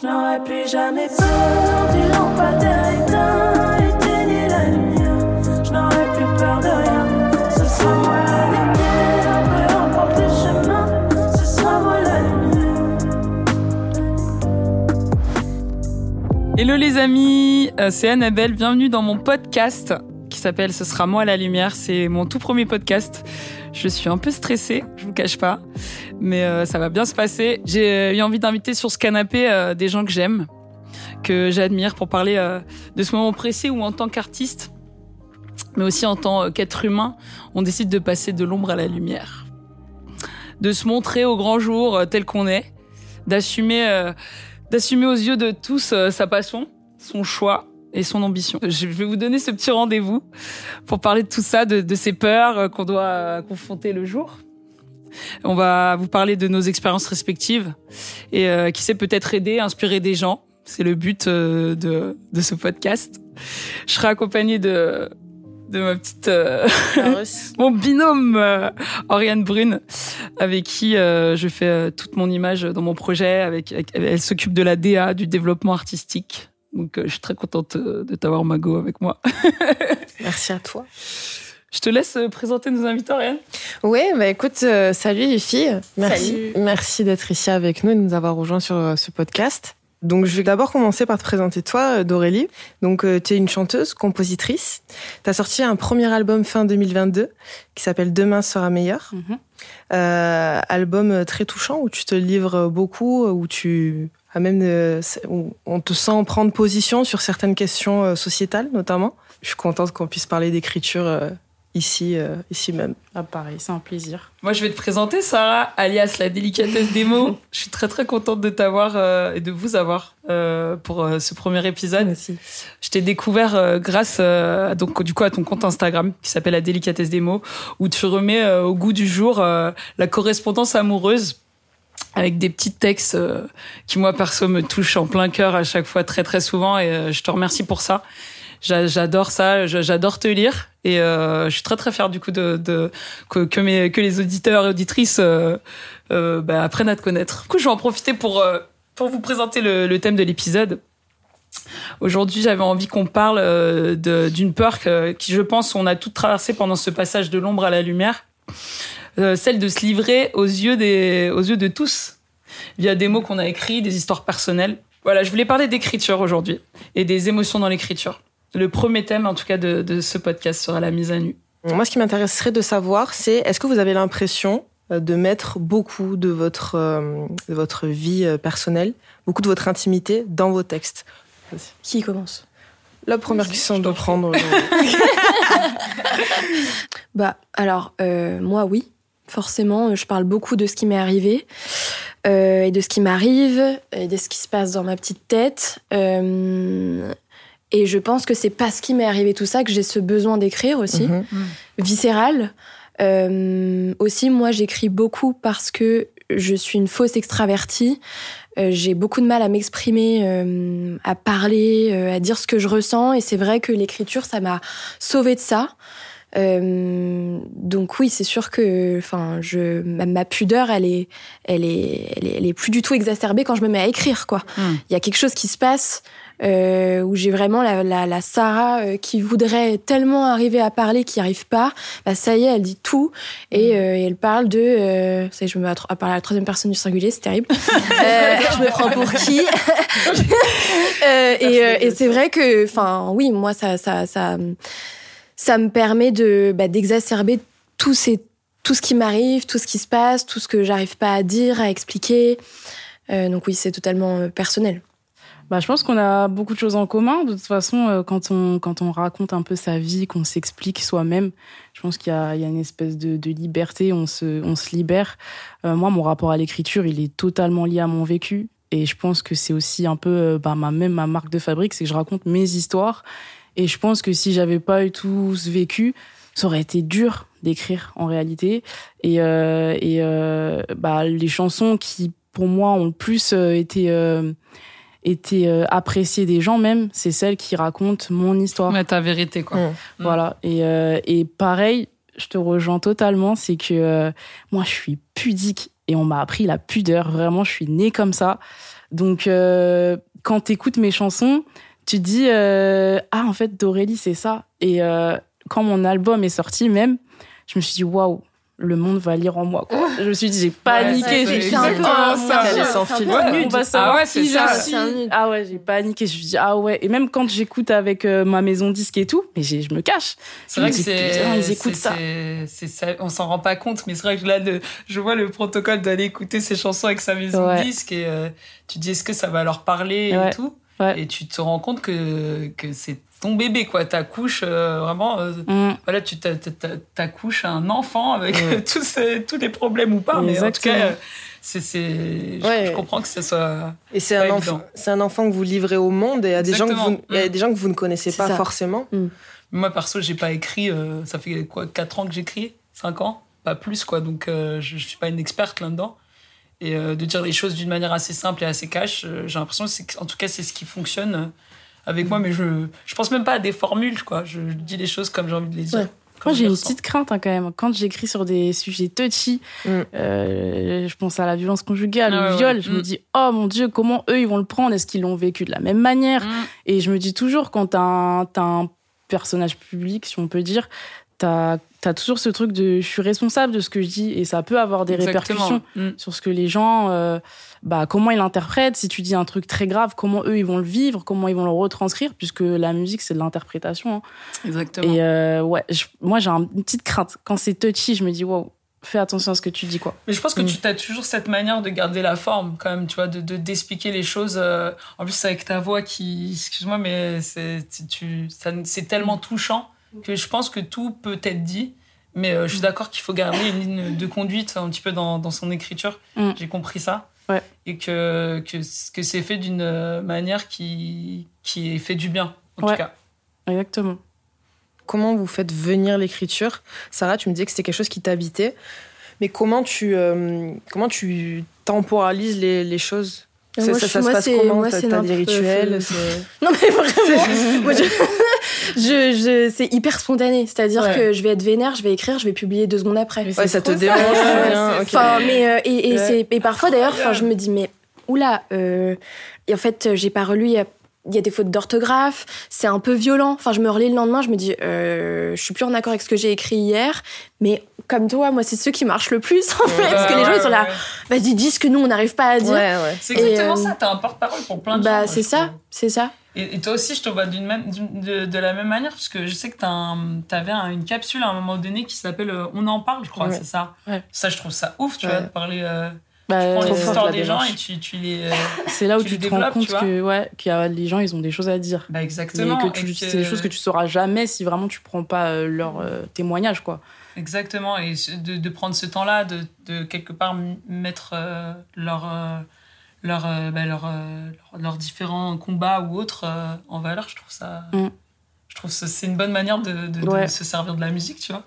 Je n'aurais plus jamais peur du lampadaire éteint. Éteignez la lumière. Je n'aurais plus peur de rien. Ce sera moi la lumière. Peu importe le chemin. Ce sera moi la lumière. Hello les amis, euh, c'est Annabelle, bienvenue dans mon podcast s'appelle Ce sera moi la lumière, c'est mon tout premier podcast. Je suis un peu stressée, je vous cache pas, mais euh, ça va bien se passer. J'ai eu envie d'inviter sur ce canapé euh, des gens que j'aime, que j'admire pour parler euh, de ce moment précis où en tant qu'artiste, mais aussi en tant qu'être humain, on décide de passer de l'ombre à la lumière, de se montrer au grand jour euh, tel qu'on est, d'assumer euh, d'assumer aux yeux de tous euh, sa passion, son choix et son ambition. Je vais vous donner ce petit rendez-vous pour parler de tout ça, de, de ces peurs euh, qu'on doit euh, confronter le jour. On va vous parler de nos expériences respectives et euh, qui sait peut-être aider, inspirer des gens. C'est le but euh, de, de ce podcast. Je serai accompagnée de, de ma petite euh, mon binôme euh, Oriane Brune avec qui euh, je fais toute mon image dans mon projet avec, avec- elle s'occupe de la DA du développement artistique donc euh, je suis très contente euh, de t'avoir Mago avec moi Merci à toi. je te laisse euh, présenter nos invités Oriane Oui, bah écoute, euh, salut les filles. Merci, Salut. merci d'être ici avec nous et de nous avoir rejoints sur euh, ce podcast. Donc, je vais d'abord commencer par te présenter toi, Dorélie. Donc, tu es une chanteuse, compositrice. Tu as sorti un premier album fin 2022 qui s'appelle Demain sera meilleur. Euh, album très touchant où tu te livres beaucoup, où tu as même, où on te sent prendre position sur certaines questions euh, sociétales, notamment. Je suis contente qu'on puisse parler d'écriture euh, ici, euh, ici même. Ah, pareil, c'est un plaisir. moi je vais te présenter Sarah alias la délicatesse des mots je suis très très contente de t'avoir euh, et de vous avoir euh, pour euh, ce premier épisode Merci. Je t'ai découvert euh, grâce euh, donc du coup à ton compte Instagram qui s'appelle la délicatesse des mots où tu remets euh, au goût du jour euh, la correspondance amoureuse avec des petits textes euh, qui moi perso me touchent en plein cœur à chaque fois très très souvent et euh, je te remercie pour ça. J'a- J'adore ça, j'adore te lire et euh, je suis très très fière du coup de, que, les auditeurs et auditrices bah, apprennent à te connaître. Du coup, je vais en profiter pour pour vous présenter le, thème de l'épisode. Aujourd'hui, j'avais envie qu'on parle d'une peur que, qui, je pense, on a toutes traversé pendant ce passage de l'ombre à la lumière, Euh, celle de se livrer aux yeux des, aux yeux de tous, via des mots qu'on a écrits, des histoires personnelles. Voilà, je voulais parler d'écriture aujourd'hui et des émotions dans l'écriture. Le premier thème, en tout cas, de, de ce podcast sera la mise à nu. Moi, ce qui m'intéresserait de savoir, c'est est-ce que vous avez l'impression euh, de mettre beaucoup de votre, euh, de votre vie personnelle, beaucoup de votre intimité dans vos textes? Qui commence? La première Vas-y, question de prendre. Bah alors euh, moi oui, forcément, je parle beaucoup de ce qui m'est arrivé euh, et de ce qui m'arrive et de ce qui se passe dans ma petite tête. Euh, et je pense que c'est parce qu'il m'est arrivé tout ça que j'ai ce besoin d'écrire aussi, Mhm. viscéral. Euh, aussi, moi, j'écris beaucoup parce que je suis une fausse extravertie. Euh, j'ai beaucoup de mal à m'exprimer, euh, à parler, euh, à dire ce que je ressens. Et c'est vrai que l'écriture, ça m'a sauvée de ça. Euh, donc oui, c'est sûr que, enfin, je, ma, ma pudeur, elle est, elle est, elle est, elle est plus du tout exacerbée quand je me mets à écrire, quoi. Il Mm. y a quelque chose qui se passe euh, où j'ai vraiment la, la, la Sarah euh, qui voudrait tellement arriver à parler, qui n'y arrive pas. Bah ça y est, elle dit tout et, euh, et elle parle de. Euh, ça y est, je me mets à, parler à la troisième personne du singulier, c'est terrible. Je me prends pour qui? Et, et c'est vrai que, enfin, oui, moi ça, ça, ça, ça me permet de bah, d'exacerber tous ces tout ce qui m'arrive, tout ce qui se passe, tout ce que j'arrive pas à dire, à expliquer. Euh, donc oui, c'est totalement euh, personnel. Bah, je pense qu'on a beaucoup de choses en commun. De toute façon, euh, quand on, quand on raconte un peu sa vie, qu'on s'explique soi-même, je pense qu'il y y a une espèce de, de liberté, on se, on se libère. Moi, mon rapport à l'écriture, il est totalement lié à mon vécu. Et je pense que c'est aussi un peu bah, ma, même ma marque de fabrique, c'est que je raconte mes histoires. Et je pense que si j'avais pas eu tout ce vécu, ça aurait été dur d'écrire en réalité. Et, euh, et euh, bah, les chansons qui, pour moi, ont le plus euh, été... euh, été euh, appréciée des gens même, c'est celle qui raconte mon histoire. Ouais, ta vérité, quoi. Mm. Voilà. Et, euh, et pareil, je te rejoins totalement, c'est que euh, moi, je suis pudique et on m'a appris la pudeur. Vraiment, je suis née comme ça. Donc, euh, quand t'écoutes mes chansons, tu te dis euh, ah en fait d'Aurélie c'est ça. Et euh, quand mon album est sorti même, je me suis dit waouh le monde va lire en moi. Quoi. Je me suis dit, j'ai paniqué. Ouais, j'ai c'est dit, ah, un- ça, on va savoir Ah ouais, c'est qui ça. je suis. Ah ouais, j'ai paniqué. Je me suis dit, ah ouais. Et même quand j'écoute avec euh, ma maison disque et tout, mais j'ai- je me cache. C'est vrai Je que me c'est. ils écoutent c'est- ça. c'est- ça. On s'en rend pas compte, mais c'est vrai que là, de, je vois le protocole d'aller écouter ses chansons avec sa maison Ouais. disque et euh, tu te dis est-ce que ça va leur parler Ouais. et tout? Ouais. Et tu te rends compte que, que c'est ton bébé, quoi. Ta couche, euh, vraiment. euh, Mm. voilà, tu t'a- t'a- t'a- t'accouches un enfant avec Ouais. tous, ces- tous les problèmes ou pas, mais en tout cas, euh, c'est, je- Ouais. je, comprends que ce soit. Et c'est un, enfant, c'est un enfant que vous livrez au monde et à des gens que vous, Mm. des gens que vous ne connaissez pas ça. forcément. Moi, perso, j'ai pas écrit. euh, ça fait quoi, 4 ans que j'écris? 5 ans? Pas plus, quoi. Donc, euh, je, je suis pas une experte là-dedans. Et euh, de dire les choses d'une manière assez simple et assez cash, euh, j'ai l'impression que, en tout cas, c'est ce qui fonctionne euh, avec moi. Mais je, je pense même pas à des formules, quoi. Je, je dis les choses comme j'ai envie de les dire. Ouais. Moi, j'ai une petite crainte hein, quand même. Quand j'écris sur des sujets touchy, Mm. euh, je pense à la violence conjugale, Ah au ouais, viol, ouais. je Mm. me dis, oh mon Dieu, comment eux, ils vont le prendre? Est-ce qu'ils l'ont vécu de la même manière? Mm. Et je me dis toujours, quand t'as un, t'as un personnage public, si on peut dire, t'as as toujours ce truc de je suis responsable de ce que je dis et ça peut avoir des Exactement. répercussions Mm. sur ce que les gens, euh, bah, comment ils l'interprètent. Si tu dis un truc très grave, comment eux, ils vont le vivre, comment ils vont le retranscrire, puisque la musique, c'est de l'interprétation. hein. Exactement. Et euh, ouais, je- moi, j'ai un- une petite crainte. Quand c'est touchy, je me dis, wow, fais attention à ce que tu dis, quoi. Mais je pense que Mm. tu as toujours cette manière de garder la forme, quand même, tu vois, de de- d'expliquer les choses. euh, en plus, avec ta voix qui, excuse-moi, mais c'est c'est- tu- ça- c'est tellement touchant que je pense que tout peut être dit. Mais euh, je suis d'accord qu'il faut garder une ligne de conduite un petit peu dans, dans son écriture. Mm. J'ai compris ça. Ouais. Et que, que, que c'est fait d'une euh, manière qui, qui est fait du bien, en Ouais. tout cas. Exactement. Comment vous faites venir l'écriture? Sarah, tu me disais que c'était quelque chose qui t'habitait. Mais comment tu, euh, comment tu temporalises les, les choses? Moi, ça, je- ça se moi, passe c'est- comment moi, T'as c'est des rituels Non mais vraiment, moi, je, je, je- c'est hyper spontané. C'est-à-dire Ouais. que je vais être vénère, je vais écrire, je vais publier deux secondes après. Ouais, ça te dérange ça. rien, Ouais, ok. Enfin, mais euh, et, et, Ouais. c'est- et parfois d'ailleurs, enfin, je me dis mais oula, euh, et en fait, j'ai pas relu. Il y a, il y a des fautes d'orthographe, c'est un peu violent. Enfin, je me relis le lendemain, je me dis, euh, je suis plus en accord avec ce que j'ai écrit hier. Mais comme toi, moi, c'est ceux qui marchent le plus en fait, parce que les gens ils sont là, vas-y, dis ce que nous on n'arrive pas à dire. Ouais, ouais. C'est exactement Et, euh, ça, t'as un porte-parole pour plein de gens. Bah c'est ça, c'est ça. Et, et toi aussi, je te vois d'une même, de, de la même manière, parce que je sais que tu avais une capsule à un moment donné qui s'appelle euh, On en parle, je crois, Ouais. c'est ça? Ouais. Ça, je trouve ça ouf, tu vois, de parler. Euh, Bah, prends trop les histoires des gens et tu, tu les. euh, c'est là où tu tu, te rends compte tu que ouais, qu'il y a les gens, ils ont des choses à dire. bah, exactement. et tu, que- c'est des choses que tu sauras jamais si vraiment tu prends pas euh, leur euh, témoignage, quoi. Exactement. Et de, de prendre ce temps-là, de, de quelque part mettre euh, leur. Leur, euh, bah, leur, euh, leur- leurs différents combats ou autres euh, en valeur, je trouve ça. Mm. Je trouve que c'est une bonne manière de, de- de Ouais. se servir de la musique, tu vois.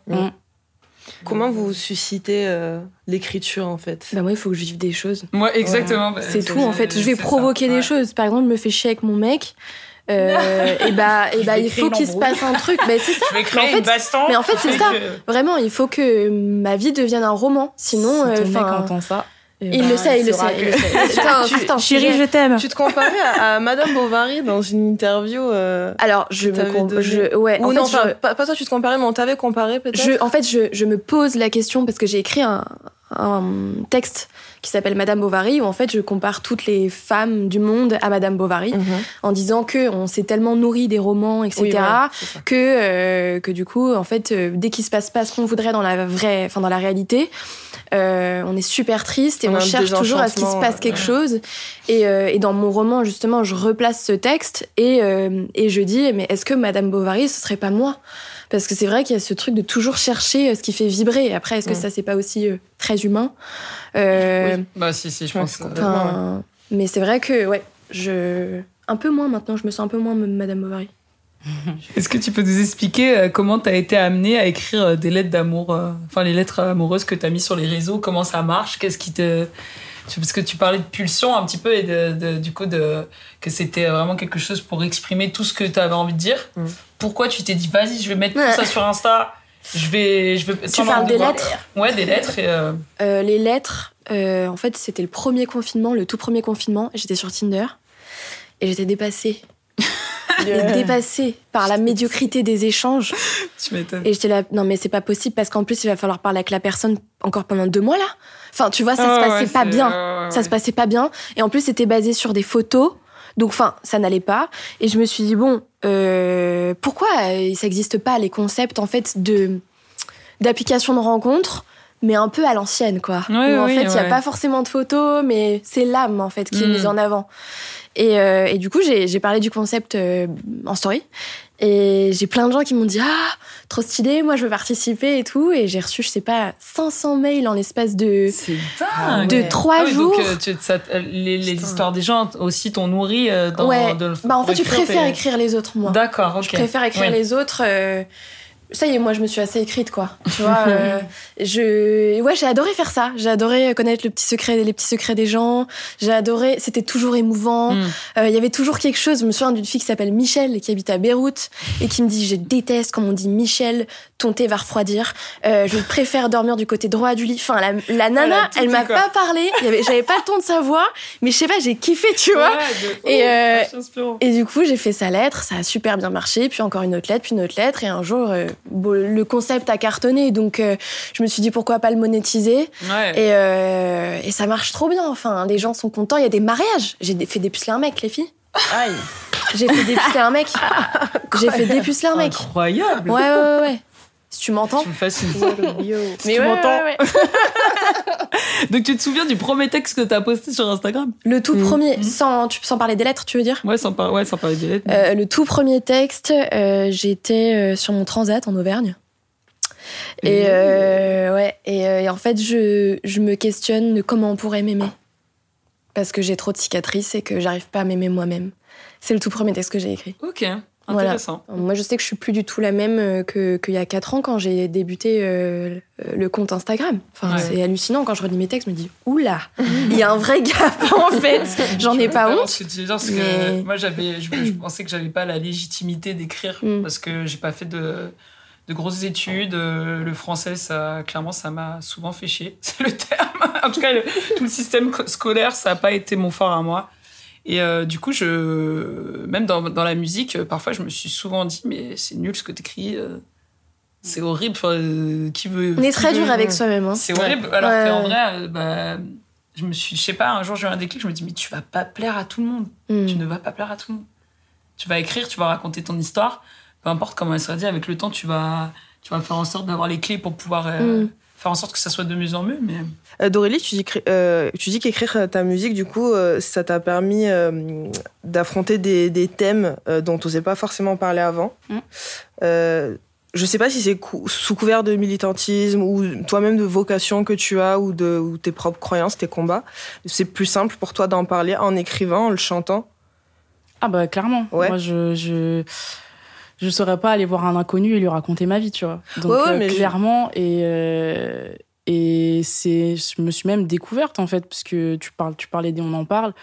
Comment vous suscitez euh, l'écriture en fait? Bah moi, il faut que je vive des choses. Moi, exactement. bah, C'est tout en fait. Je vais provoquer ça, des ouais. choses. Par exemple, je me fais chier avec mon mec. Euh, et bah, et bah il faut qu'il se passe un truc. Bah, c'est ça. Je vais créer Mais en fait- une baston. mais en fait, c'est ça. que- Vraiment, il faut que ma vie devienne un roman. Sinon, si euh, ton mec entend ça, il ben, le sait, il le sait. que- il le sait. Sujet. je t'aime. Tu te comparais à, à Madame Bovary dans une interview euh, Alors, je me je, ouais, Ou en non, fait, je- pas, pas toi, tu te comparais, mais on t'avait comparé peut-être je, en fait, je, je me pose la question parce que j'ai écrit un, un texte qui s'appelle Madame Bovary où en fait je compare toutes les femmes du monde à Madame Bovary Mhm. en disant que on s'est tellement nourri des romans, etc. Oui, que euh, que du coup en fait euh, dès qu'il se passe pas ce qu'on voudrait dans la vraie enfin dans la réalité euh, on est super triste et On cherche toujours à ce qu'il se passe quelque ouais. chose et, euh, et dans mon roman justement je replace ce texte et euh, et je dis mais est-ce que Madame Bovary ce serait pas moi? Parce que c'est vrai qu'il y a ce truc de toujours chercher euh, ce qui fait vibrer après est-ce que Mm. ça c'est pas aussi euh, très humain? Euh, Bah, si, si, je Ouais, pense. complètement. enfin, mais c'est vrai que ouais je un peu moins maintenant je me sens un peu moins Madame Bovary Est-ce que tu peux nous expliquer comment tu as été amené à écrire des lettres d'amour, enfin les lettres amoureuses que tu as mis sur les réseaux, comment ça marche, qu'est-ce qui te. Tu- Parce que tu parlais de pulsion un petit peu et de, de- du coup de, que c'était vraiment quelque chose pour exprimer tout ce que tu avais envie de dire. Mm. Pourquoi tu t'es dit, vas-y, je vais mettre Ouais. tout ça sur Insta Je vais, je vais. sans parles des lettres Ouais, des lettres et. euh, Euh, les lettres, euh, en fait, c'était le premier confinement, le tout premier confinement. J'étais sur Tinder et j'étais dépassée. Yeah. Dépassée par la médiocrité des échanges. Tu m'étonnes. Et j'étais là, non, mais c'est pas possible parce qu'en plus, il va falloir parler avec la personne encore pendant deux mois là. Enfin, tu vois, ça Ah se ouais, passait ouais, pas bien. ouais, Ça se passait pas bien. Et en plus, c'était basé sur des photos. Donc, enfin, ça n'allait pas. Et je me suis dit, bon, euh, pourquoi euh, ça n'existe pas les concepts, en fait, de d'application de rencontre, mais un peu à l'ancienne, quoi. Ouais, Où, en oui, fait, il n'y a pas forcément de photos, mais c'est l'âme, en fait, qui est Mm. mise en avant. Et, euh, et du coup, j'ai parlé du concept euh, en story. Et j'ai plein de gens qui m'ont dit Ah, trop stylé, moi je veux participer et tout. Et j'ai reçu, je sais pas, 500 mails en l'espace de, Ah dingue. de trois Ah jours. Donc, euh, tu- ça- les, histoires des gens aussi t'ont nourri euh, dans. Ouais. de- Bah, en fait, je d'écrire préfère tes- écrire les autres, moi. D'accord, ok. Je préfère écrire les autres. euh, Ça y est, moi, je me suis assez écrite, quoi. Tu vois, euh, je, ouais, j'ai adoré faire ça. J'ai adoré connaître le petit secret, les petits secrets des gens. J'ai adoré. C'était toujours émouvant. Mm. Euh, Il y avait toujours quelque chose. Je me souviens d'une fille qui s'appelle Michel, qui habite à Beyrouth, et qui me dit Je déteste quand on dit Michel, ton thé va refroidir. Euh, je préfère dormir du côté droit du lit. Enfin, la, la nana, elle m'a pas parlé. J'avais pas le ton de sa voix, mais je sais pas, j'ai kiffé, tu vois. Ouais, de Et, euh, inspirant. Et du coup, j'ai fait sa lettre, ça a super bien marché, puis encore une autre lettre, puis une autre lettre, et un jour, euh, le concept a cartonné, donc euh, je me suis dit pourquoi pas le monétiser, Ouais. et, euh, et ça marche trop bien, enfin, les gens sont contents, il y a des mariages, j'ai des- fait dépuceler un mec, les filles, Aïe. j'ai fait dépuceler un mec, j'ai fait dépuceler un mec, Incroyable. ouais, ouais, ouais, ouais. Si tu m'entends. Tu me fascines. Mais tu ouais, m'entends. ouais, ouais. Donc tu te souviens du premier texte que t'as posté sur Instagram? Le tout Mhm. premier, sans, tu, sans parler des lettres, tu veux dire? Ouais, sans, par- ouais, sans parler des lettres. Euh, le tout premier texte, euh, j'étais euh, sur mon transat en Auvergne. Et, euh, ouais, et, euh, et en fait, je, je me questionne de comment on pourrait m'aimer. Parce que j'ai trop de cicatrices et que j'arrive pas à m'aimer moi-même. C'est le tout premier texte que j'ai écrit. Ok, Voilà. intéressant. Moi, je sais que je suis plus du tout la même euh, que- qu'il y a 4 ans quand j'ai débuté euh, le compte Instagram. Enfin, Ouais. c'est hallucinant. Quand je relis mes textes, je me dis Oula, il y a un vrai gap en fait. J'en ai pas honte. ce que tu veux dire, parce que Mais- moi, j'avais, je, je pensais que j'avais pas la légitimité d'écrire Mm. parce que j'ai pas fait de, de grosses études. Euh, Le français, ça, clairement, ça m'a souvent fait chier. C'est le terme. en tout cas, le- tout le système co- scolaire, ça a pas été mon fort à moi. Et euh, du coup, je, même dans, dans la musique, euh, parfois, je me suis souvent dit, mais c'est nul ce que t'écris. euh, c'est horrible. Enfin, euh, qui veut. On est très dur avec soi-même. hein. C'est horrible. Alors Ouais. qu'en vrai, bah, je me suis, je sais pas, un jour j'ai eu un déclic, je me dis, mais tu vas pas plaire à tout le monde. Mm. Tu ne vas pas plaire à tout le monde. Tu vas écrire, tu vas raconter ton histoire, peu importe comment elle sera dit, avec le temps, tu vas, tu vas faire en sorte d'avoir les clés pour pouvoir Mm. Faire en sorte que ça soit de mieux en mieux. Mais Euh, Dorélie, tu dis, euh, tu dis qu'écrire euh, ta musique, du coup, euh, ça t'a permis euh, d'affronter des, des thèmes euh, dont tu n'osais pas forcément parler avant. Mm. Euh, je sais pas si c'est cou- sous couvert de militantisme ou toi-même de vocation que tu as ou de ou tes propres croyances, tes combats. C'est plus simple pour toi d'en parler en écrivant, en le chantant? Ah bah clairement. Ouais. Moi je je je saurais pas aller voir un inconnu et lui raconter ma vie, tu vois. Donc Ouais, ouais, euh, mais je- clairement et euh, et c'est je me suis même découverte en fait parce que tu parles tu parlais des on en parle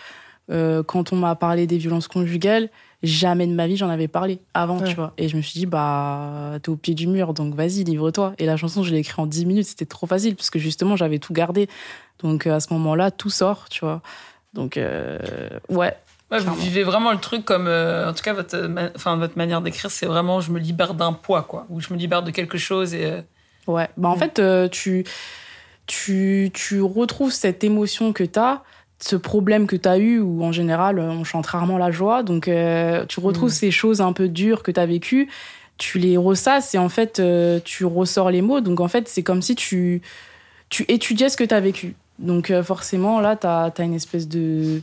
Euh, quand on m'a parlé des violences conjugales, jamais de ma vie j'en avais parlé avant, Ouais. tu vois. Et je me suis dit bah t'es au pied du mur donc vas-y livre-toi. Et la chanson je l'ai écrite en 10 minutes, c'était trop facile parce que justement j'avais tout gardé. Donc à ce moment-là tout sort, tu vois. Donc euh, ouais, ouais, vous vivez vraiment le truc comme, euh, en tout cas, votre, ma- votre manière d'écrire, c'est vraiment, je me libère d'un poids, quoi, ou je me libère de quelque chose et. euh, Ouais, bah en Mm. fait, euh, tu, tu, tu retrouves cette émotion que tu as, ce problème que tu as eu, où en général, on chante rarement la joie. Donc, tu retrouves Mm. ces choses un peu dures que tu as vécues, tu les ressasses et en fait, tu ressors les mots. Donc, en fait, c'est comme si tu, tu étudiais ce que tu as vécu. Donc, forcément, là, tu as, une espèce de.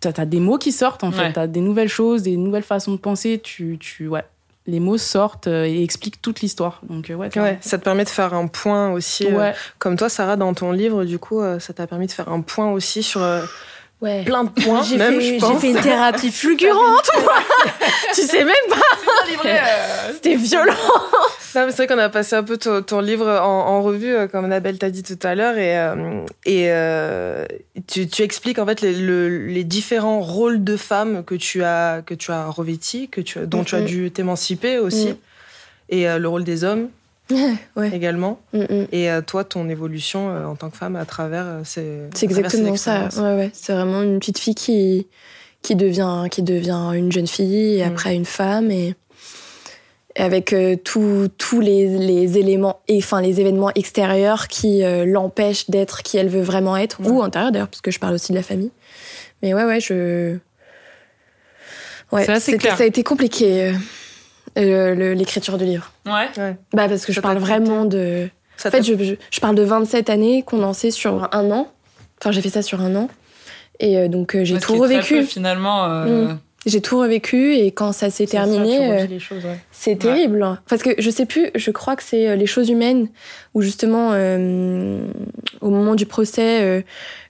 Tu as, des mots qui sortent, en fait. Ouais. Tu as des nouvelles choses, des nouvelles façons de penser. Tu, tu, ouais. Les mots sortent euh, et expliquent toute l'histoire. Donc, euh, ouais, ça te permet de faire un point aussi. euh, comme toi, Sarah, dans ton livre, du coup, euh, ça t'a permis de faire un point aussi sur euh, Ouais. plein de points, J'ai même, fait, je j'ai pense. fait une thérapie fulgurante. tu sais même pas. C'était violent. Non, mais c'est vrai qu'on a passé un peu ton, ton livre en, en revue, euh, comme Annabelle t'a dit tout à l'heure, et, euh, et euh, tu, tu expliques en fait les, le- les différents rôles de femmes que tu as que tu as revêtis, que tu, dont tu as Mhm. dû t'émanciper aussi, Mhm. et euh, le rôle des hommes. ouais. également. Mm, mm. Et euh, toi, ton évolution euh, en tant que femme à travers euh, ces. C'est ces exactement ça. Ouais, ouais. C'est vraiment une petite fille qui, qui, devient, qui devient une jeune fille et Mm. après une femme. Et, et avec euh, tous les, les éléments, et, enfin les événements extérieurs qui euh, l'empêchent d'être qui elle veut vraiment être, ou intérieur d'ailleurs, parce que je parle aussi de la famille. Mais ouais, ouais, je. Ouais, ça a été compliqué, euh, l'écriture du livre. Ouais. Bah, parce que je parle vraiment de. Ça En fait, je, je, je parle de 27 années condensées sur un an. Enfin, j'ai fait ça sur un an. Et euh, donc, euh, j'ai Ouais, tout revécu. peu, finalement. euh, J'ai tout revécu. Et quand ça s'est terminé, ouais. c'est terrible. Parce que je sais plus, je crois que c'est Les choses humaines, où justement, euh, au moment du procès, euh,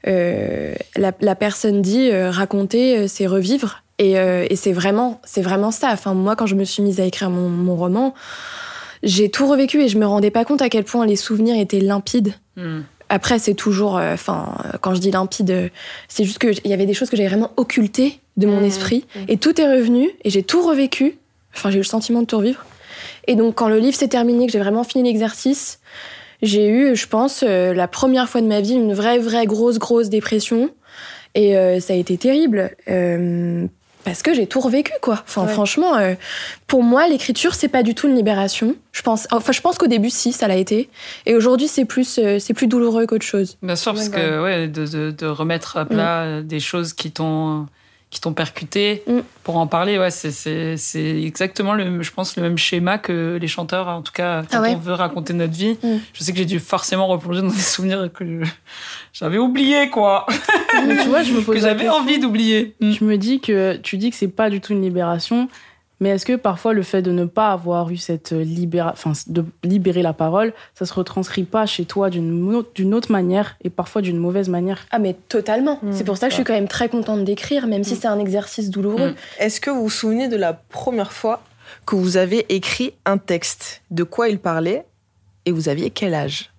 euh, la, la personne dit euh, raconter, euh, c'est revivre. Et, euh, et c'est vraiment, c'est vraiment ça. Enfin, moi, quand je me suis mise à écrire mon, mon roman, j'ai tout revécu et je me rendais pas compte à quel point les souvenirs étaient limpides. hmm. Après, c'est toujours, euh, enfin, euh, quand je dis limpide, euh, c'est juste que j- il y avait des choses que j'avais vraiment occultées de mon Mmh. esprit, Mmh. et tout est revenu, et j'ai tout revécu. Enfin, j'ai eu le sentiment de tout revivre. Et donc, quand le livre s'est terminé, que j'ai vraiment fini l'exercice, j'ai eu, je pense, euh, la première fois de ma vie, une vraie, vraie grosse, grosse dépression, et euh, ça a été terrible. euh, parce que j'ai tout revécu, quoi. Enfin, Ouais. franchement, euh, pour moi, l'écriture, c'est pas du tout une libération. Je pense, enfin, je pense qu'au début, si, ça l'a été. Et aujourd'hui, c'est plus, euh, c'est plus douloureux qu'autre chose. Bien sûr, parce Ouais, que ouais, de, de, de remettre à plat euh, des choses qui t'ont qui t'ont percuté Mm. pour en parler, ouais, c'est c'est c'est exactement le, je pense, le même schéma que les chanteurs, en tout cas, quand Ah ouais on veut raconter notre vie. Mm. Je sais que j'ai dû forcément replonger dans des souvenirs que j'avais oublié, quoi, Mais tu vois, je me pose que j'avais envie d'oublier. Mm. Je me dis que tu dis que c'est pas du tout une libération, mais est-ce que parfois le fait de ne pas avoir eu cette libéra... enfin, de libérer la parole, ça se retranscrit pas chez toi d'une autre, d'une autre manière et parfois d'une mauvaise manière? Ah mais totalement. Mm. c'est pour ça que je suis quand même très contente d'écrire, même si Mm. c'est un exercice douloureux. Mm. Est-ce que vous vous souvenez de la première fois que vous avez écrit un texte? De quoi il parlait? Et vous aviez quel âge?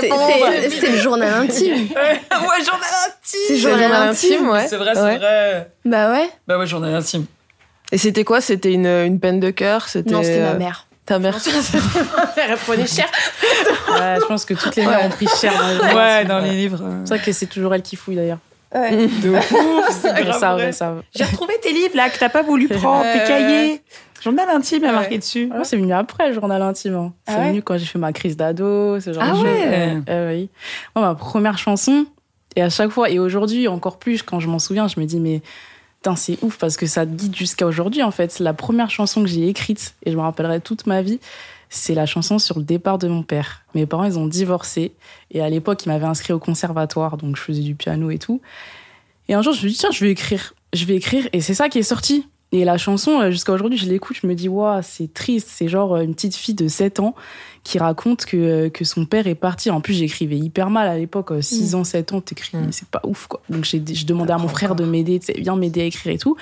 C'est- le journal intime. ouais, journal intime. C'est le journal intime. ouais. C'est vrai, c'est Ouais. vrai. Bah ouais. Bah ouais, journal intime. Et c'était quoi? C'était une, une peine de cœur? C'était Non, c'était ma euh, mère. Ta mère Elle prenait cher. Ouais, je pense que toutes les mères ont pris cher dans les livres. Ouais, dans les livres. euh. C'est vrai que c'est toujours elle qui fouille d'ailleurs. Ouais. De ouf, c'est grave. J'ai retrouvé tes livres là que t'as pas voulu prendre, tes cahiers. Journal intime a Ouais. marqué dessus. Moi, c'est venu après, le journal intime. hein. Ah C'est ouais venu quand j'ai fait ma crise d'ado, ce genre Ah de choses. ouais. Euh, oui. Moi, ma première chanson, et à chaque fois, et aujourd'hui encore plus, quand je m'en souviens, je me dis, mais c'est ouf parce que ça te guide jusqu'à aujourd'hui, en fait. La première chanson que j'ai écrite, et je me rappellerai toute ma vie, c'est la chanson sur le départ de mon père. Mes parents, ils ont divorcé, et à l'époque, ils m'avaient inscrit au conservatoire, donc je faisais du piano et tout. Et un jour, je me dis, tiens, je vais écrire. Je vais écrire, et c'est ça qui est sorti. Et la chanson, euh, jusqu'à aujourd'hui, je l'écoute, je me dis, waouh, c'est triste. C'est genre euh, une petite fille de 7 ans qui raconte que, euh, que son père est parti. En plus, j'écrivais hyper mal à l'époque, 6 ans, 7 ans, t'écris, Mm. c'est pas ouf, quoi. Donc, j'ai, je demandais à mon frère de m'aider, tu sais, viens m'aider à écrire et tout.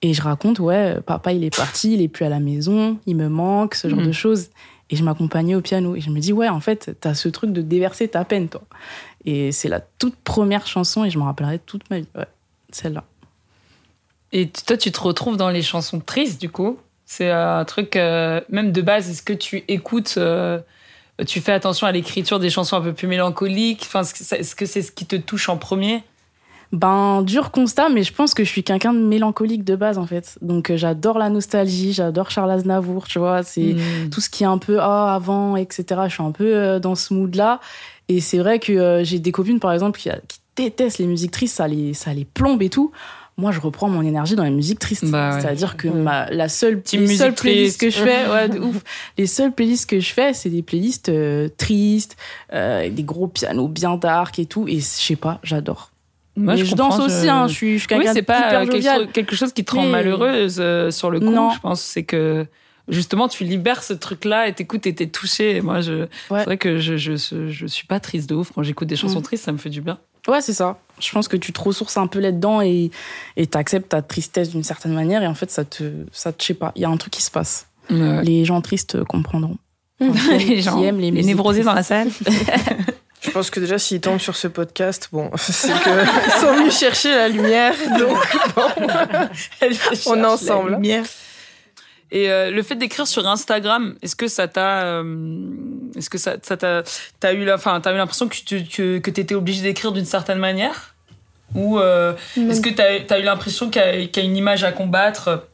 Et je raconte, ouais, papa, il est parti, il est plus à la maison, il me manque, ce genre Mm. de choses. Et je m'accompagnais au piano. Et je me dis, ouais, en fait, t'as ce truc de déverser ta peine, toi. Et c'est la toute première chanson, et je m'en rappellerai toute ma vie. Ouais, celle-là. Et toi, tu te retrouves dans les chansons tristes, du coup C'est un truc, euh, même de base, est-ce que tu écoutes, euh, tu fais attention à l'écriture des chansons un peu plus mélancoliques? Enfin, Est-ce que c'est ce qui te touche en premier? Ben, dur constat, mais je pense que je suis quelqu'un de mélancolique de base, en fait. Donc, euh, j'adore la nostalgie, j'adore Charles Aznavour, tu vois. C'est Mm. tout ce qui est un peu ah, avant, etc. Je suis un peu euh, dans ce mood-là. Et c'est vrai que euh, j'ai des copines, par exemple, qui, qui détestent les musiques tristes, ça les, ça les plombe et tout. Moi, je reprends mon énergie dans les musiques tristes. Bah ouais. C'est-à-dire que Mm. ma, la seule, les musique seules playlists triste. que je fais, ouais, de ouf. Les seules playlists que je fais, c'est des playlists euh, tristes, euh, des gros pianos bien dark et tout. Et je sais pas, j'adore. Moi, je, danse aussi, hein, je suis, je suis Oui, c'est pas quelque chose, quelque chose qui te rend Mais- malheureuse euh, sur le coup, Non. je pense. C'est que justement, tu libères ce truc-là et t'écoutes et t'es touché. Et moi, je, Ouais. c'est vrai que je, je, je, je suis pas triste de ouf quand j'écoute des chansons Mm. tristes, ça me fait du bien. Ouais, c'est ça. Je pense que tu te ressources un peu là-dedans et et t'acceptes ta tristesse d'une certaine manière et en fait ça te ça te je sais pas, il y a un truc qui se passe. Les gens tristes comprendront. Enfin, les qui gens, aiment les, névrosés dans la salle. Je pense que déjà, s'ils tombent sur ce podcast, bon, c'est qu'ils sont venus chercher la lumière. Donc, bon, on est ensemble. Et euh, le fait d'écrire sur Instagram, est-ce que ça t'a, euh, est-ce que ça, ça t'a, t'as eu la, enfin, t'as eu l'impression que tu, que, que t'étais obligé d'écrire d'une certaine manière, ou euh, est-ce que t'as, t'as eu l'impression qu'il y, a, qu'il y a une image à combattre,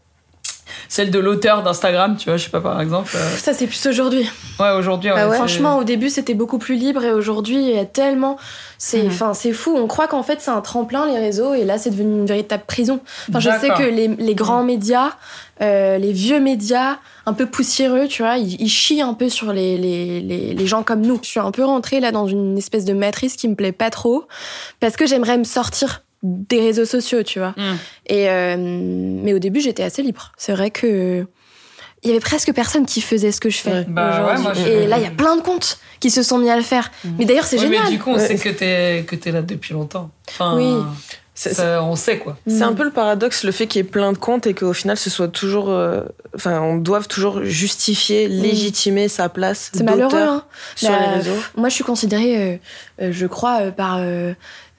celle de l'auteur d'Instagram, tu vois, je sais pas par exemple. euh, Ça, c'est plus aujourd'hui. ouais, aujourd'hui. Ah ouais c'est- Franchement, au début, c'était beaucoup plus libre et aujourd'hui, il y a tellement. C'est Mhm. enfin, c'est fou. On croit qu'en fait, c'est un tremplin, les réseaux, et là, c'est devenu une véritable prison. Enfin, je sais que les, les grands médias, euh, les vieux médias, un peu poussiéreux, tu vois, ils, ils chient un peu sur les, les, les, les gens comme nous. Je suis un peu rentrée là dans une espèce de matrice qui me plaît pas trop parce que j'aimerais me sortir des réseaux sociaux, tu vois. Mm. Et euh, mais au début, j'étais assez libre. C'est vrai que il y avait presque personne qui faisait ce que je fais. Ouais. Bah ouais, aujourd'hui. moi, je- Et là, il y a plein de comptes qui se sont mis à le faire. Mais d'ailleurs, c'est génial. mais du coup, on Ouais. sait que t'es, que t'es là depuis longtemps. Enfin, Oui. C'est- ça, on sait quoi. C'est Mm. un peu le paradoxe, le fait qu'il y ait plein de comptes et qu'au final, ce soit toujours. euh, Enfin, on doive toujours justifier, légitimer sa place. C'est malheureux. Hein. Sur Bah, les réseaux. Moi, je suis considérée, euh, euh, je crois, euh, par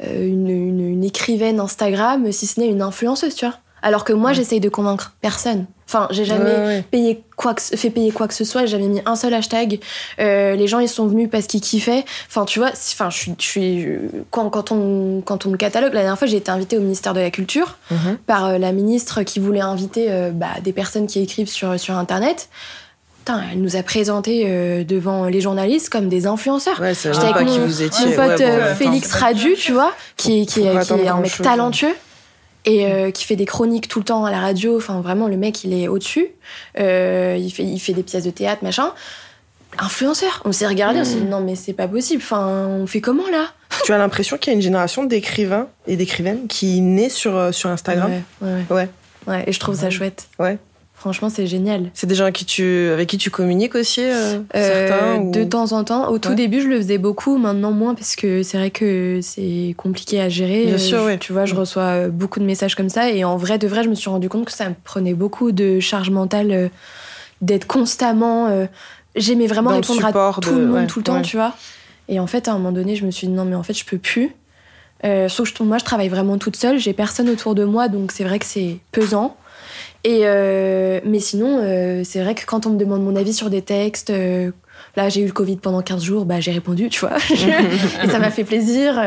une, une- une écrivaine Instagram, si ce n'est une influenceuse, tu vois. Alors que moi, j'essaye de convaincre personne. Enfin, j'ai jamais Ouais, ouais. payé quoi que, fait payer quoi que ce soit, j'ai jamais mis un seul hashtag. Euh, les gens, ils sont venus parce qu'ils kiffaient. Enfin, tu vois, enfin, je suis, je suis quand, quand on quand on me catalogue, la dernière fois, j'ai été invitée au ministère de la Culture Mhm. par euh, la ministre qui voulait inviter euh, bah, des personnes qui écrivent sur sur internet. Putain, elle nous a présenté euh, devant les journalistes comme des influenceurs. Ouais, c'est J'étais avec mon, vous étiez. mon ouais, pote bon, euh, Félix Radu, tu vois, qui, qui, qui est un mec grand-chose. talentueux et euh, qui fait des chroniques tout le temps à la radio. Enfin, vraiment, le mec, il est au-dessus. Euh, il, fait, il fait des pièces de théâtre, machin. Influenceur. On s'est regardé, on s'est dit non, mais c'est pas possible. Enfin, on fait comment là? Tu as l'impression qu'il y a une génération d'écrivains et d'écrivaines qui naît sur, euh, sur Instagram? Ouais, ouais, Ouais. ouais. Et je trouve ça chouette. Ouais. Franchement, c'est génial. C'est des gens avec qui tu, avec qui tu communiques aussi, euh, Euh, certains ou- De temps en temps. Au tout début, je le faisais beaucoup. Maintenant, moins, parce que c'est vrai que c'est compliqué à gérer. Bien sûr, je- ouais. Tu vois, je reçois euh, beaucoup de messages comme ça. Et en vrai, de vrai, je me suis rendu compte que ça me prenait beaucoup de charge mentale euh, d'être constamment. euh, J'aimais vraiment Dans répondre à tout de- le monde ouais, tout le temps, tu vois. Et en fait, à un moment donné, je me suis dit non, mais en fait, je peux plus. Sauf que moi, je travaille vraiment toute seule. J'ai personne autour de moi, donc c'est vrai que c'est pesant. Et euh, mais sinon, euh, c'est vrai que quand on me demande mon avis sur des textes, euh, là j'ai eu le Covid pendant 15 jours, bah j'ai répondu, tu vois. et ça m'a fait plaisir.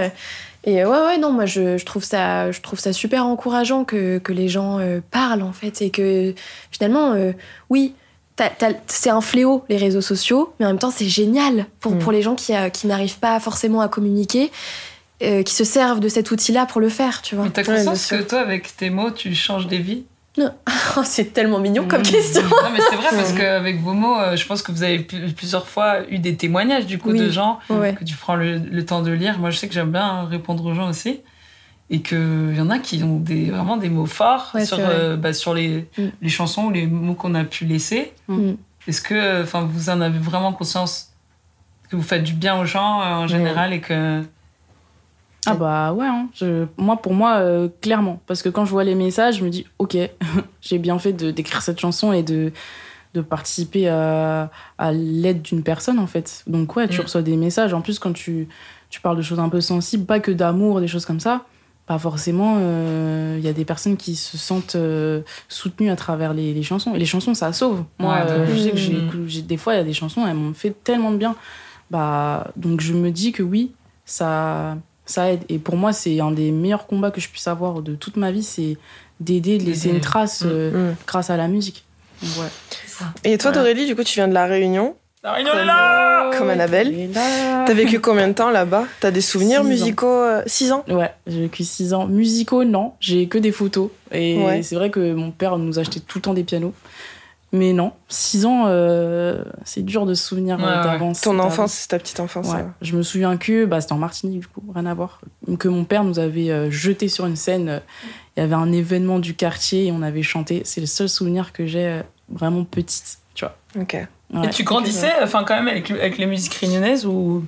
Et ouais, ouais, non, moi je, je, trouve, ça, je trouve ça super encourageant que, que les gens euh, parlent en fait. Et que finalement, euh, oui, c'est un fléau les réseaux sociaux, mais en même temps c'est génial pour, Mm. pour les gens qui, euh, qui n'arrivent pas forcément à communiquer. euh, qui se servent de cet outil-là pour le faire, tu vois. Mais t'as conscience que toi, avec tes mots, tu changes des vies? Oh, c'est tellement mignon comme Mmh. question. Non, mais c'est vrai parce qu'avec vos mots, euh, je pense que vous avez plusieurs fois eu des témoignages du coup Oui. de gens Ouais. que tu prends le, le temps de lire. Moi, je sais que j'aime bien répondre aux gens aussi. Et qu'il y en a qui ont des, vraiment des mots forts Ouais, sur, euh, bah, sur les, Mm. les chansons ou les mots qu'on a pu laisser. Mm. Est-ce que euh, enfin, vous en avez vraiment conscience que vous faites du bien aux gens euh, en général et que. Ah bah ouais, hein. Je- moi pour moi, euh, clairement. Parce que quand je vois les messages, je me dis, ok, j'ai bien fait de- d'écrire cette chanson et de, de participer à, à l'aide d'une personne en fait. Donc ouais, tu Mm. reçois des messages. En plus, quand tu, tu parles de choses un peu sensibles, pas que d'amour, des choses comme ça, pas forcément, euh, il y a des personnes qui se sentent euh, soutenues à travers les, les chansons. Et les chansons, ça sauve. Moi, Ouais, je sais que Mm. j'ai- des fois, il y a des chansons, elles m'ont fait tellement de bien. Bah, donc je me dis que oui, ça, ça aide. Et pour moi, c'est un des meilleurs combats que je puisse avoir de toute ma vie, c'est d'aider, de laisser une trace euh, Mm. grâce à la musique. Donc, ouais. Et toi, Voilà. Dorélie, du coup, tu viens de La Réunion, La réunion est là comme Annabelle. T'as vécu combien de temps là-bas? T'as des souvenirs Six ans. musicaux 6 ans? Ouais, j'ai vécu 6 ans. Musicaux, non. J'ai que des photos. Et Ouais. c'est vrai que mon père nous achetait tout le temps des pianos. Mais non, 6 ans, euh, c'est dur de se souvenir Ouais, euh, ouais. d'avance. Ton enfance, c'est ta petite enfance. Ouais. Je me souviens que bah, c'était en Martinique, du coup, rien à voir. Que mon père nous avait euh, jeté sur une scène. euh, Il y avait un événement du quartier et on avait chanté. C'est le seul souvenir que j'ai euh, vraiment petite, tu vois. Ok. Ouais. Et tu grandissais enfin, quand même avec, le- avec les musiques réunionnaises ou?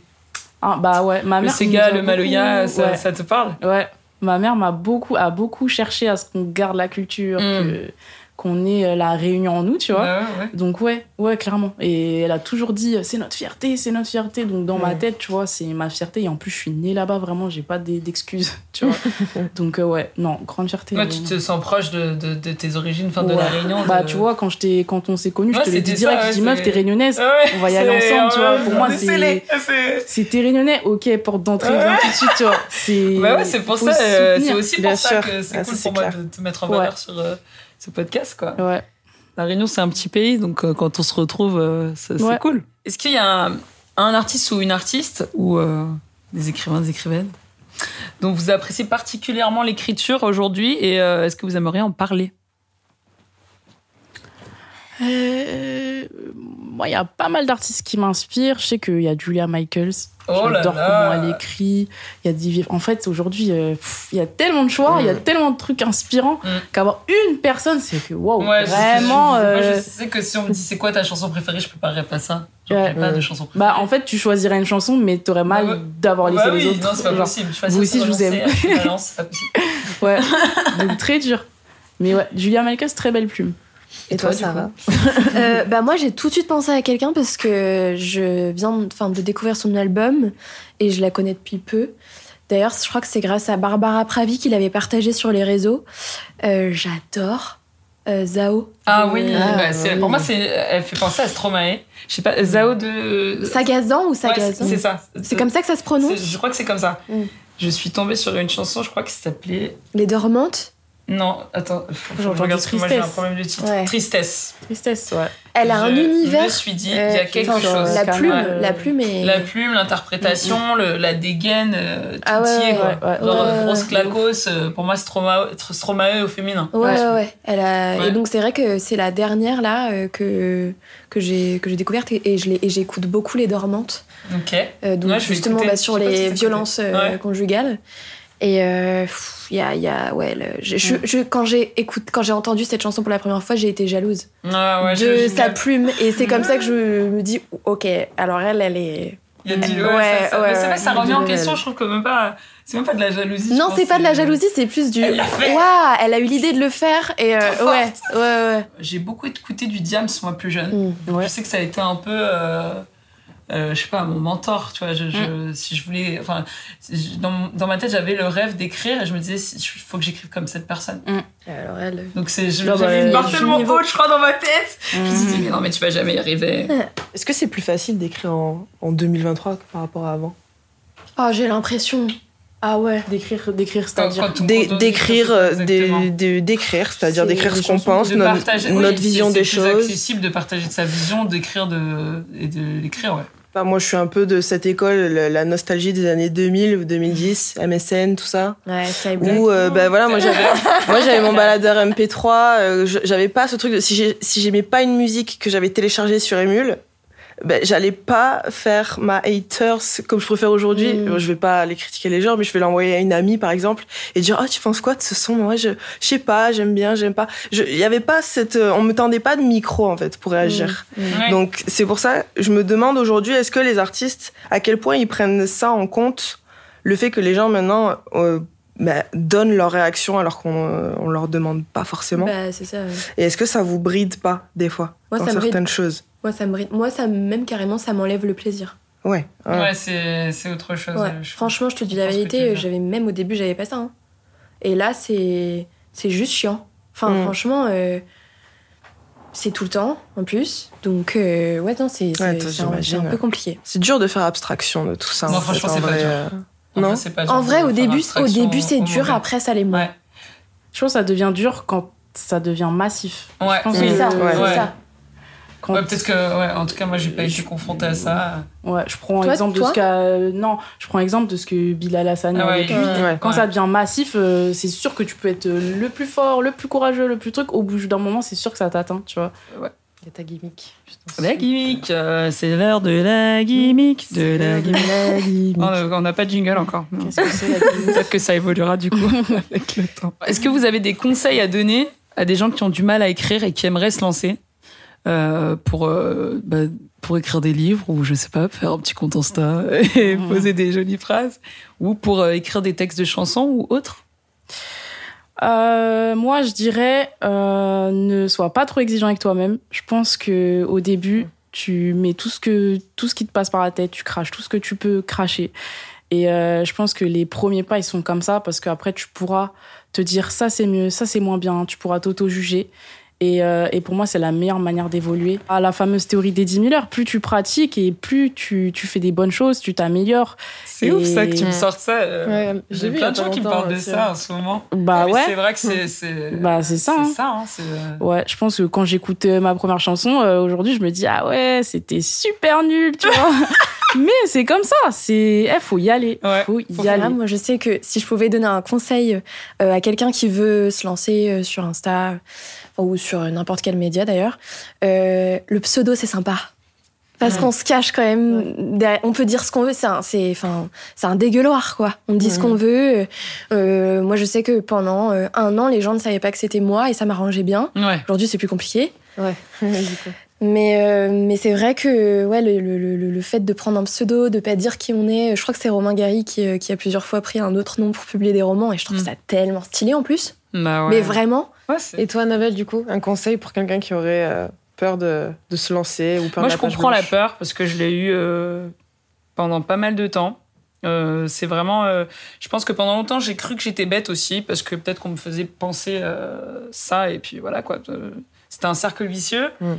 Ah, bah ouais, ma le mère. Sega, nous a le Maloya, beaucoup- ça, ouais. ça te parle? Ouais, ma mère m'a beaucoup, a beaucoup cherché à ce qu'on garde la culture, Mm. que- qu'on ait euh, la réunion en nous, tu vois. Ouais, ouais, ouais. Donc ouais, ouais, clairement. Et elle a toujours dit, c'est notre fierté, c'est notre fierté. Donc dans ma tête, tu vois, c'est ma fierté. Et en plus, je suis née là-bas, vraiment, j'ai pas d'excuses, tu vois. Donc euh, ouais, non, grande fierté. Tu te sens proche de, de, de tes origines, enfin de la Réunion. Bah de- tu vois, quand, je quand on s'est connus, je te l'ai dit c'était direct, je dis meuf, t'es réunionnaise. On va y aller ensemble, tu vois. Pour moi, c'est c'est- t'es réunionnais, ok, porte d'entrée, viens tout de suite, tu vois. C'est Bah ouais, c'est pour ça, euh, c'est aussi pour ça que c'est Ah, cool pour moi de te mettre en valeur sur euh, ce podcast, quoi. Ouais. La Réunion, c'est un petit pays, donc euh, quand on se retrouve, euh, c'est Ouais. cool. Est-ce qu'il y a un, un artiste ou une artiste, ou euh, des écrivains, des écrivaines, dont vous appréciez particulièrement l'écriture aujourd'hui, et euh, est-ce que vous aimeriez en parler? Euh, moi, il y a pas mal d'artistes qui m'inspirent. Je sais qu'il y a Julia Michaels. Oh là J'adore comment elle écrit. Il y a des... En fait, aujourd'hui, euh, il y a tellement de choix, il y a tellement de trucs inspirants Mm. qu'avoir une personne, c'est que wow, Ouais, vraiment. je, euh, Moi, je sais que si on me dit c'est quoi ta chanson préférée, je préparerais pas ça. Je Ouais. pas de chanson préférée. Bah, en fait, tu choisirais une chanson, mais t'aurais mal Ouais, ouais. d'avoir laissé Bah les oui, autres. non, c'est pas Genre, possible. Je vous aussi, je vous aime. c'est pas possible. Ouais, donc très dur. Mais ouais, Julia Michaels, très belle plume. Et toi, ça va Euh, Bah moi, j'ai tout de suite pensé à quelqu'un parce que je viens enfin, de découvrir son album et je la connais depuis peu. D'ailleurs, je crois que c'est grâce à Barbara Pravi qu'il avait partagé sur les réseaux. Euh, J'adore euh, Zao. Ah oui, Ah, bah, c'est- oui. pour moi, c'est, elle fait penser à Stromae. Je sais pas, Zao de. Sagazan ou Ouais, Sagazan c'est c'est ça. C'est comme ça que ça se prononce Je crois que c'est comme ça. Mm. Je suis tombée sur une chanson, je crois que ça s'appelait. Les Dormantes Non, attends, faut que je regarde parce que moi j'ai un Tristesse. problème de titre. Ouais. Tristesse. Tristesse, ouais. Elle a un Je univers. me suis dit, il y euh, a quelque chose. La plume, ouais. la plume est. La plume, l'interprétation, le, la dégaine, euh, tout Ah ouais, y est, quoi. ouais, ouais. Genre, Ouais, ouais, grosse ouais. clacos, euh, pour moi, Stromae, Stromae au féminin. Ouais, ouais, ouais. Elle a... Ouais. Et donc, c'est vrai que c'est la dernière, là, euh, que, que j'ai que j'ai découverte et, et je l'ai- et j'écoute beaucoup Les Dormantes. Ok. Euh, donc, je justement, bah, sur Je les violences euh, conjugales. Et euh, il y a, il y a, ouais, le- je, je- je- quand j'ai écoute, quand j'ai entendu cette chanson pour la première fois, j'ai été jalouse Ah ouais, de sa plume. Et c'est comme ça que je me dis, ok, alors elle, elle est. Il y a du- Ouais, ouais, ça, ça- ouais, mais c'est vrai, ça remet en question, je trouve que même pas. C'est même pas de la jalousie. Non, c'est pas de la jalousie, c'est plus du. Elle l'a fait. Waouh, elle a eu l'idée de le faire et euh, ouais, ouais, ouais. J'ai beaucoup écouté du Diams, moi, plus jeune. Mm. Ouais. Je sais que ça a été un peu. euh, euh, je sais pas, mon mentor, tu vois. Je, je- Si je voulais. Enfin, dans, dans ma tête, j'avais le rêve d'écrire et je me disais, il faut que j'écrive comme cette personne. Alors elle. Donc, c'est, je, Ah bah, j'avais une barre tellement haute, je crois, dans ma tête. Je me suis dit, mais non, mais tu vas jamais y arriver. Est-ce que c'est plus facile d'écrire en, en 2023 par rapport à avant? Oh, j'ai l'impression. Ah ouais. D'écrire, d'écrire, c'est-à-dire. D'écrire, euh, d'écrire, c'est-à-dire C'est d'écrire ce qu'on pense, de notre, partager- oui, notre c'est- vision c'est des choses. accessible de partager de sa vision, d'écrire de, et de l'écrire, ouais. Enfin, moi, je suis un peu de cette école, la, nostalgie des années 2000 ou 2010, MSN, tout ça. Ouais, ça est Où, euh, ben voilà, moi j'avais, moi j'avais mon baladeur MP3. euh, je- j'avais pas ce truc de si j'aimais pas une musique que j'avais téléchargée sur Emule, ben j'allais pas faire ma haters comme je préfère aujourd'hui. Mm. Je vais pas aller critiquer les gens, mais je vais l'envoyer à une amie par exemple et dire oh tu penses quoi de ce son? Moi je, je sais pas, j'aime bien, j'aime pas. Il y avait pas cette, euh, on me tendait pas de micro en fait pour réagir. Mm. Ouais. Donc c'est pour ça, je me demande aujourd'hui, est-ce que les artistes, à quel point ils prennent ça en compte, le fait que les gens maintenant euh, bah, donnent leur réaction alors qu'on euh, on leur demande pas forcément? Bah, c'est ça. ouais. Et est-ce que ça vous bride pas des fois Moi, dans ça me bride. certaines choses? Moi, ça me. Moi, ça me- même carrément, ça m'enlève le plaisir. Ouais. ouais. Ouais, c'est, c'est autre chose. Ouais. je- Franchement, je te dis la vérité, j'avais même au début, j'avais pas ça. hein. Et là, c'est c'est juste chiant. Enfin, Mm. franchement, euh, c'est tout le temps en plus. Donc, euh, ouais, non, c'est c'est- Ouais, un, peu compliqué. C'est dur de faire abstraction de tout ça. Non, en franchement, en c'est pas euh, En Non? vrai, c'est pas dur En vrai, au début, au début c'est dur, après, ça l'est moins. Ouais. Je pense que ça devient dur quand ça devient massif. Ouais. Pense C'est ça, Ouais. Ouais. Ouais, peut-être que, ouais, en tout cas, moi, j'ai pas été confrontée à ça. Ouais, je prends Toi, exemple toi de ce qu'a non, je prends exemple de ce que Bilal Hassani Ah ouais, a vécu. lui, Ouais. Quand ouais. ça devient massif, euh, c'est sûr que tu peux être euh, le plus fort, le plus courageux, le plus truc. Au bout d'un moment, c'est sûr que ça t'atteint, tu vois. Il y a ta gimmick. La gimmick, euh, c'est l'heure de la gimmick, de la gimmick. Oh, On n'a pas de jingle encore. non. Qu'est-ce que c'est la gimmick Peut-être que ça évoluera du coup avec le temps. Est-ce que vous avez des conseils à donner à des gens qui ont du mal à écrire et qui aimeraient se lancer? Euh, pour, euh, bah, pour écrire des livres ou je sais pas, faire un petit compte Insta et Mhm. poser des jolies phrases ou pour euh, écrire des textes de chansons ou autres? Moi, je dirais ne sois pas trop exigeant avec toi-même. Je pense que au début, tu mets tout ce que tout ce qui te passe par la tête, tu craches tout ce que tu peux cracher. Et euh, je pense que les premiers pas, ils sont comme ça parce qu'après, tu pourras te dire ça c'est mieux, ça c'est moins bien. Tu pourras t'auto-juger. Et, euh, et pour moi, c'est la meilleure manière d'évoluer. À la fameuse théorie des 10 000 heures, plus tu pratiques et plus tu, tu fais des bonnes choses, tu t'améliores. C'est ouf ça que tu me sortes ça. euh, Ouais, J'ai vu plein de gens qui me parlent de ça hein. en ce moment. Bah Mais ouais. C'est vrai que c'est. Bah, c'est ça, hein. C'est ça, hein, euh, Ouais, je pense que quand j'écoute ma première chanson, euh, aujourd'hui, je me dis, ah ouais, c'était super nul, tu vois. Mais c'est comme ça, c'est, eh, faut y aller. Ouais, faut y faut aller. Voilà, moi, je sais que si je pouvais donner un conseil euh, à quelqu'un qui veut se lancer euh, sur Insta euh, ou sur n'importe quel média d'ailleurs, euh, le pseudo, c'est sympa. Parce Ouais. qu'on se cache quand même. On peut dire ce qu'on veut. C'est un, c'est, enfin, c'est un dégueuloir, quoi. On dit ce qu'on veut. Euh, moi, je sais que pendant euh, un an, les gens ne savaient pas que c'était moi et ça m'arrangeait bien. Ouais. Aujourd'hui, c'est plus compliqué. Ouais. Mais, euh, mais c'est vrai que ouais, le, le, le, le fait de prendre un pseudo, de pas dire qui on est, je crois que c'est Romain Gary qui, euh, qui a plusieurs fois pris un autre nom pour publier des romans et je trouve Mm. ça tellement stylé en plus. Bah ouais. Mais vraiment, Ouais, Et toi, Navel, du coup, un conseil pour quelqu'un qui aurait euh, peur de, de se lancer ou peur Moi, de je la page comprends la peur parce que je l'ai eu euh, pendant pas mal de temps. Euh, c'est vraiment. euh, je pense que pendant longtemps, j'ai cru que j'étais bête aussi parce que peut-être qu'on me faisait penser euh, ça et puis voilà quoi. Euh, C'était un cercle vicieux. Mm.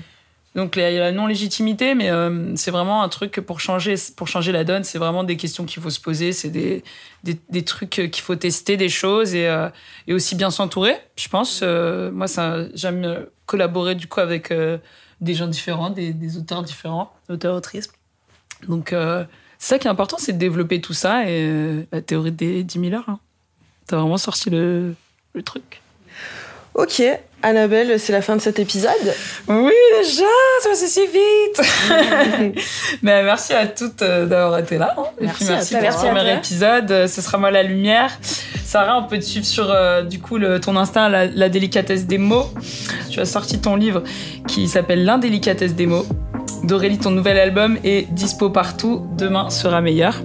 Donc il y a la non-légitimité, mais euh, c'est vraiment un truc pour changer, pour changer la donne, c'est vraiment des questions qu'il faut se poser, c'est des, des, des trucs qu'il faut tester, des choses et, euh, et aussi bien s'entourer. Je pense, euh, moi, ça, j'aime collaborer du coup avec des gens différents, des, des auteurs différents, auteurs autrices. Donc c'est ça qui est important, c'est de développer tout ça et la théorie des 10 000 heures. Hein. T'as vraiment sorti le, le truc. Ok, Annabelle, c'est la fin de cet épisode. Oui, déjà, ça va si vite. Mais merci à toutes euh, d'avoir été là. hein. Et Merci à merci toi. pour Merci ce à premier épisode. Euh, Ce sera moi la lumière. Sarah, on peut te suivre sur euh, du coup le, ton instinct, la, la délicatesse des mots. Tu as sorti ton livre qui s'appelle L'indélicatesse des mots. D'Aurélie, ton nouvel album est dispo partout. Demain sera meilleur.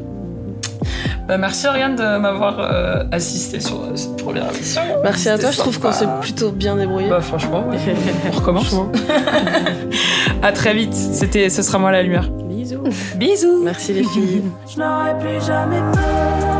Bah, merci Oriane de m'avoir euh, assisté sur euh, cette première émission. Merci à toi, je trouve qu'on s'est plutôt bien débrouillé. Bah franchement, ouais. on recommence. À très vite. C'était, ce sera moi la lumière. Bisous. Bisous. Merci les filles. Je n'aurais plus jamais peur